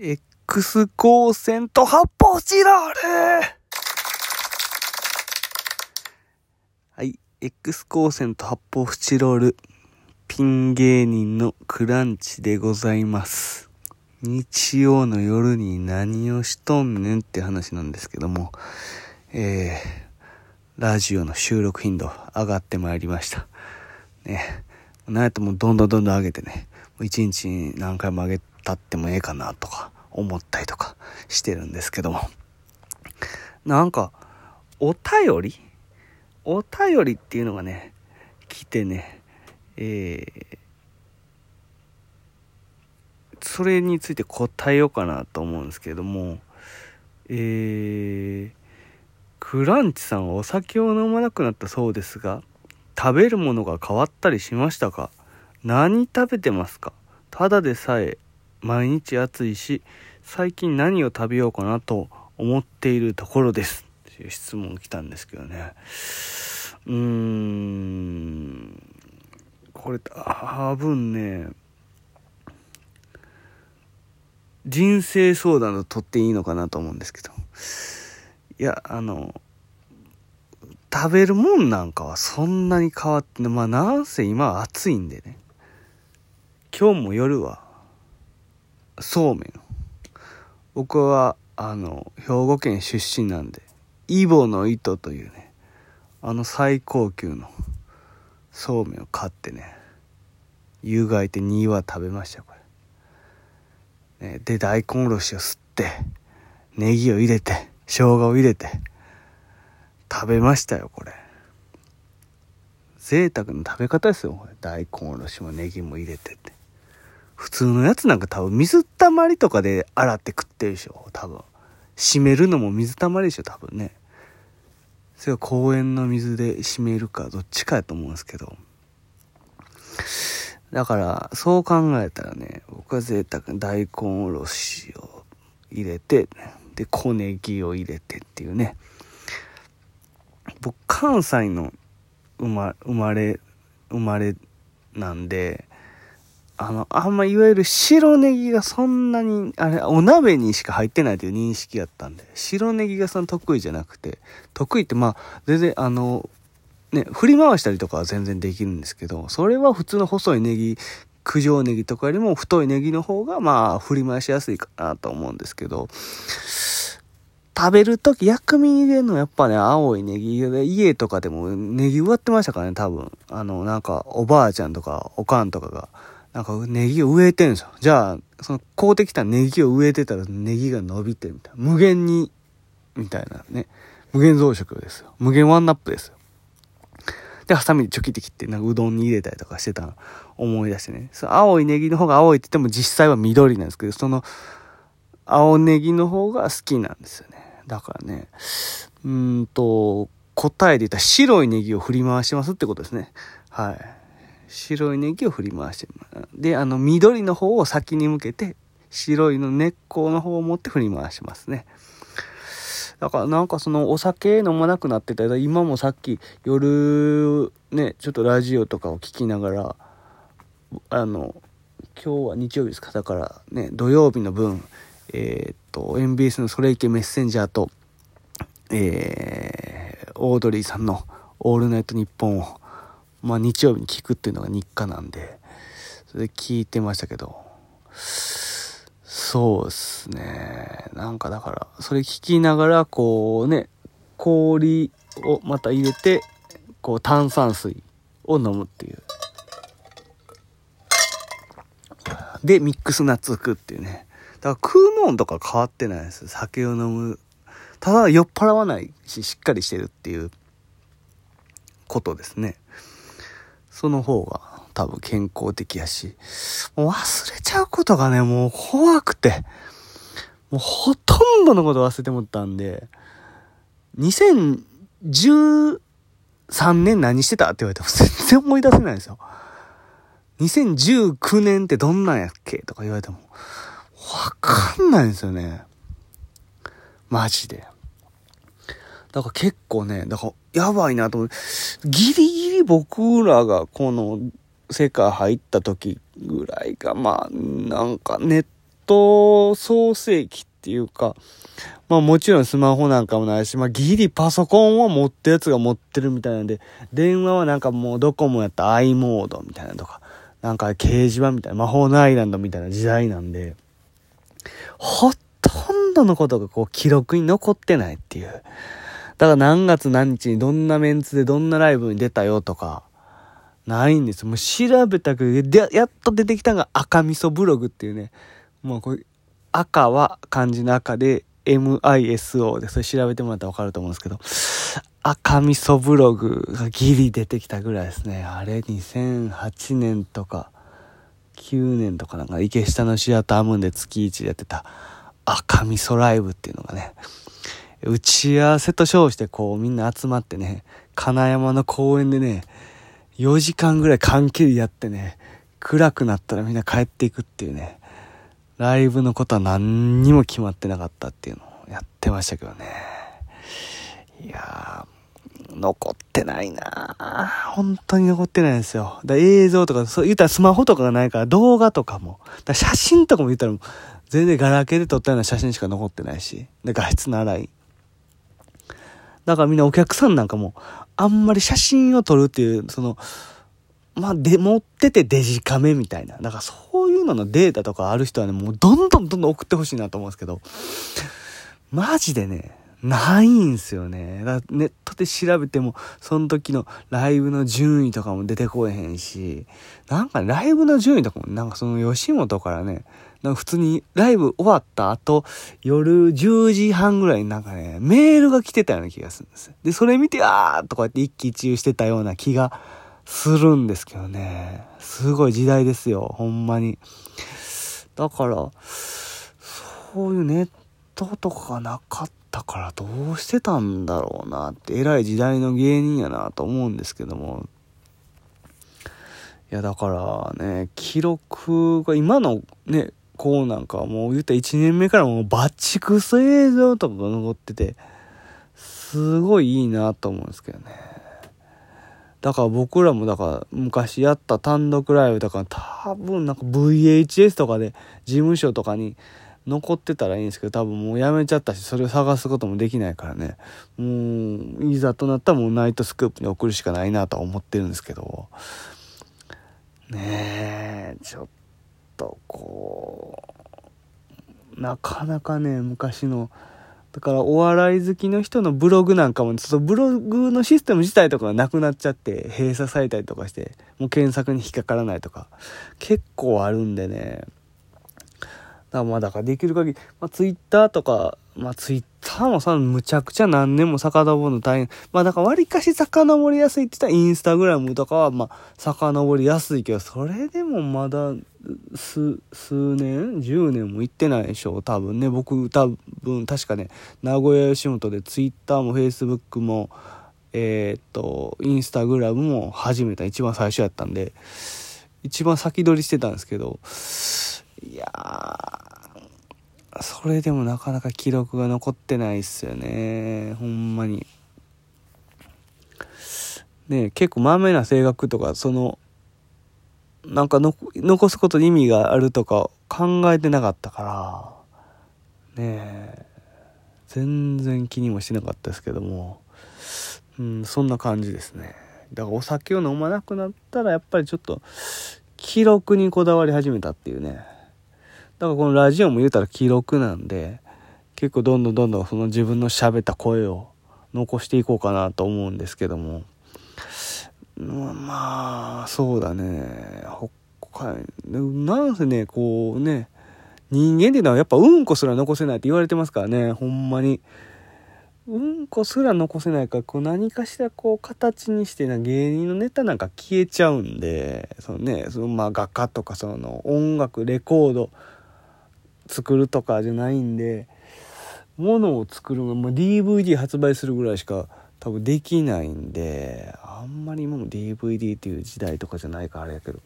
X 光線と発泡スチロールはい。X 光線と発泡スチロール。ピン芸人のクランチでございます。日曜の夜に何をしとんねんって話なんですけども、えー、ラジオの収録頻度上がってまいりました。ね。なんやったらもうどんどんどんどん上げてね、一日に何回も上げたってもええかなとか思ったりとかしてるんですけども。なんか、お便り？お便りっていうのがね、来てね、えー、それについて答えようかなと思うんですけども、えー、クランチさんはお酒を飲まなくなったそうですが、食べるものが変わったりしましたか？何食べてますか？ただでさえ毎日暑いし、最近何を食べようかなと思っているところです。っていう質問来たんですけどね。うーん。これ多分ね人生相談を取っていいのかなと思うんですけどいやあの食べるもんなんかはそんなに変わってまあなんせ今は暑いんでね今日も夜はそうめん僕はあの兵庫県出身なんでイボの糸というねあの最高級のそうめんを買ってね湯がいて2は食べましたこれ、ね、で大根おろしを吸ってネギを入れて生姜を入れて食べましたよこれ。贅沢な食べ方ですよ大根おろしもネギも入れてって。普通のやつなんか多分水たまりとかで洗って食ってるでしょ多分。締めるのも水たまりでしょ多分ね。それは公園の水で締めるかどっちかやと思うんですけど。だからそう考えたらね僕は贅沢に大根おろしを入れてで小ネギを入れてっていうね。僕関西の生ま生まれ生まれなんであの、あんまいわゆる白ネギがそんなに、あれ、お鍋にしか入ってないという認識やったんで、白ネギがその得意じゃなくて、得意ってまあ、全然あの、ね、振り回したりとかは全然できるんですけど、それは普通の細いネギ、九条ネギとかよりも太いネギの方がまあ、振り回しやすいかなと思うんですけど、食べるとき薬味入れるのやっぱね、青いネギで、家とかでもネギ植わってましたからね、多分。あの、なんか、おばあちゃんとか、おかんとかが、なんかネギを植えてんですよ。じゃあ、その買うてきたネギを植えてたらネギが伸びてみたいな。無限に、みたいなね。無限増殖ですよ。無限ワンナップですよ。で、ハサミでチョキって切って、なんかうどんに入れたりとかしてたの思い出してね。そ青いネギの方が青いって言っても実際は緑なんですけど、その青ネギの方が好きなんですよね。だからね、うんと、答えで言ったら白いネギを振り回してますってことですね。はい。白いネギを振り回してであの緑の方を先に向けて白いの根っこの方を持って振り回しますね。だからなんかそのお酒飲まなくなってた今もさっき夜ねちょっとラジオとかを聞きながらあの今日は日曜日ですか？だからね土曜日の分えー、っと MBS の「それいけメッセンジャーと」えー、オードリーさんの「オールナイトニッポン」をまあ日曜日に聞くっていうのが日課なんで、それで聞いてましたけど、そうですね。なんかだから、それ聞きながら、こうね、氷をまた入れて、こう炭酸水を飲むっていう。で、ミックスナッツ食うっていうね。だから食うもんとか変わってないです。酒を飲む。ただ酔っ払わないし、しっかりしてるっていうことですね。その方が多分健康的やし、もう忘れちゃうことがね、もう怖くて、もうほとんどのこと忘れてもったんで、2013年何してたって言われても全然思い出せないんですよ。2019年ってどんなんやっけとか言われても、わかんないんですよね。マジで。だから結構ね、だからやばいなと思う。ギリギリ僕らがこの世界入った時ぐらいが、まあ、なんかネット創世期っていうか、まあもちろんスマホなんかもないし、まあギリパソコンは持ったやつが持ってるみたいなんで、電話はなんかもうドコモやったら i モードみたいなとか、なんか掲示板みたいな、魔法のアイランドみたいな時代なんで、ほとんどのことがこう記録に残ってないっていう。だから何月何日にどんなメンツでどんなライブに出たよとか、ないんです。もう調べたけど、やっと出てきたのが赤味噌ブログっていうね、もうこれ、赤は漢字の赤で、MISO で、それ調べてもらったらわかると思うんですけど、赤味噌ブログがギリ出てきたぐらいですね。あれ2008年とか、9年とかなんか池下のシアタームーンで月1でやってた赤味噌ライブっていうのがね、打ち合わせと称してこうみんな集まってね、金山の公園でね、4時間ぐらい関係やってね、暗くなったらみんな帰っていくっていうね、ライブのことは何にも決まってなかったっていうのをやってましたけどね。いやー、残ってないな本当に残ってないんですよ。だ映像とか、そう言ったらスマホとかがないから動画とかも、だ写真とかも言ったら全然ガラケーで撮ったような写真しか残ってないし、で画質の荒い。だからみんなお客さんなんかも、あんまり写真を撮るっていう、その、まあ、で、持っててデジカメみたいな。なんかそういうののデータとかある人はね、もうどんどんどんどん送ってほしいなと思うんですけど、マジでね、ないんすよね。だネットで調べても、その時のライブの順位とかも出てこえへんし、なんかライブの順位とかも、なんかその吉本からね、なんか普通にライブ終わった後、夜10時半ぐらいになんかね、メールが来てたような気がするんです。で、それ見て、あーとかって一喜一憂してたような気がするんですけどね。すごい時代ですよ、ほんまに。だから、そういうネットとかがなかっただからどうしてたんだろうなって、偉い時代の芸人やなと思うんですけども。いや、だからね、記録が今のね、こうなんかもう言ったら1年目からもうバチクソ映像とかが残ってて、すごいいいなと思うんですけどね。だから僕らもだから昔やった単独ライブだから多分なんか VHS とかで事務所とかに残ってたらいいんですけど多分もうやめちゃったしそれを探すこともできないからねもういざとなったらもうナイトスクープに送るしかないなとは思ってるんですけどねえちょっとこうなかなかね昔のだからお笑い好きの人のブログなんかも、ちょっとブログのシステム自体とかがなくなっちゃって、閉鎖されたりとかして、もう検索に引っかからないとか、結構あるんでね。だまあだからできる限り、まあツイッターとか、まあツイッターもさ、むちゃくちゃ何年も遡るの大変。まあだから割かし遡りやすいって言ったらインスタグラムとかはまあ遡りやすいけど、それでもまだ数、数年 ?10 年も行ってないでしょ多分ね。僕多分確かね、名古屋吉本でツイッターもフェイスブックも、えー、っと、インスタグラムも始めた一番最初やったんで、一番先取りしてたんですけど、いや、それでもなかなか記録が残ってないっすよね。ほんまに。ね結構まめな性格とか、その、なんか残すことに意味があるとか考えてなかったからねえ全然気にもしなかったですけどもうんそんな感じですねだからお酒を飲まなくなったらやっぱりちょっと記録にこだわり始めたっていうねだからこのラジオも言うたら記録なんで結構どんどんどんどんその自分の喋った声を残していこうかなと思うんですけどもまあ、そうだね。他、なんせね、こうね、人間っていうのはやっぱうんこすら残せないって言われてますからね、ほんまに。うんこすら残せないから、こう何かしらこう形にしてな芸人のネタなんか消えちゃうんで、そのね、そのまあ画家とかその音楽、レコード作るとかじゃないんで、ものを作るのも DVD 発売するぐらいしか多分できないんで、あんまり今も DVD っていう時代とかじゃないからあれやけど、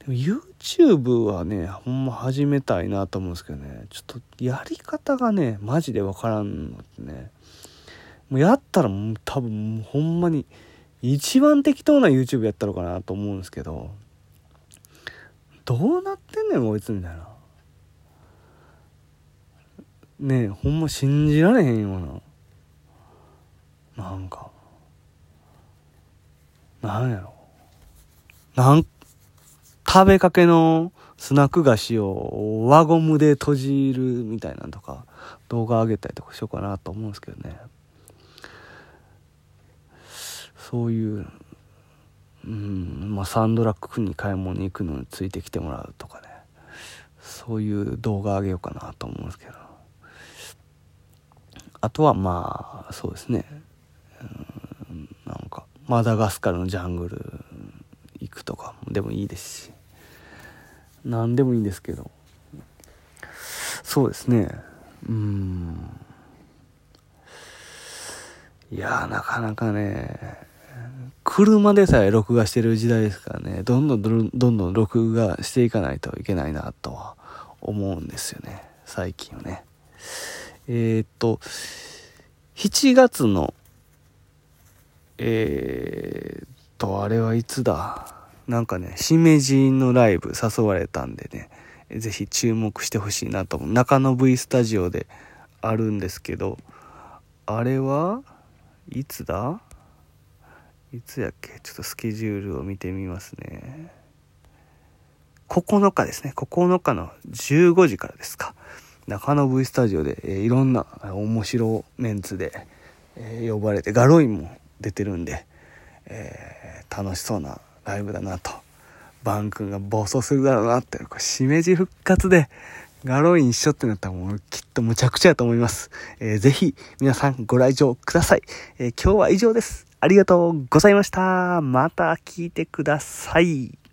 でも YouTube はね、ほんま始めたいなと思うんですけどね、ちょっとやり方がね、マジでわからんのってね、もうやったらもう多分ほんまに一番適当な YouTube やったのかなと思うんですけど、どうなってんねんこいつみたいな。ねほんま信じられへんような。なんか。なんやろ。なん食べかけのスナック菓子を輪ゴムで閉じるみたいなんとか動画上げたりとかしようかなと思うんですけどね。そういううんまあサンドラッグに買い物に行くのについてきてもらうとかね。そういう動画上げようかなと思うんですけどあとはまあそうですね。うんなんかマダガスカルのジャングル行くとかでもいいですし。何でもいいんですけど。そうですね。うん。いやなかなかね車でさえ録画してる時代ですからね。どんどんどんどん録画していかないといけないなとは思うんですよね。最近はね。えー、っと7月のえー、っとあれはいつだ？なんかね、しめじのライブ誘われたんでね、ぜひ注目してほしいなと思う。中野 V スタジオであるんですけど、あれはいつだ？いつやっけ？ちょっとスケジュールを見てみますね。9日ですね。9日の15時からですか。中野 V スタジオで、えー、いろんな面白メンツで、えー、呼ばれて、ガロインも出てるんで、えー、楽しそうなライブだなと。バン君が暴走するだろうなって、これ、しめじ復活で、ガロイン一緒ってなったらもうきっとむちゃくちゃやと思います。えー、ぜひ皆さんご来場ください。え、今日は以上です。ありがとうございました。また聞いてください。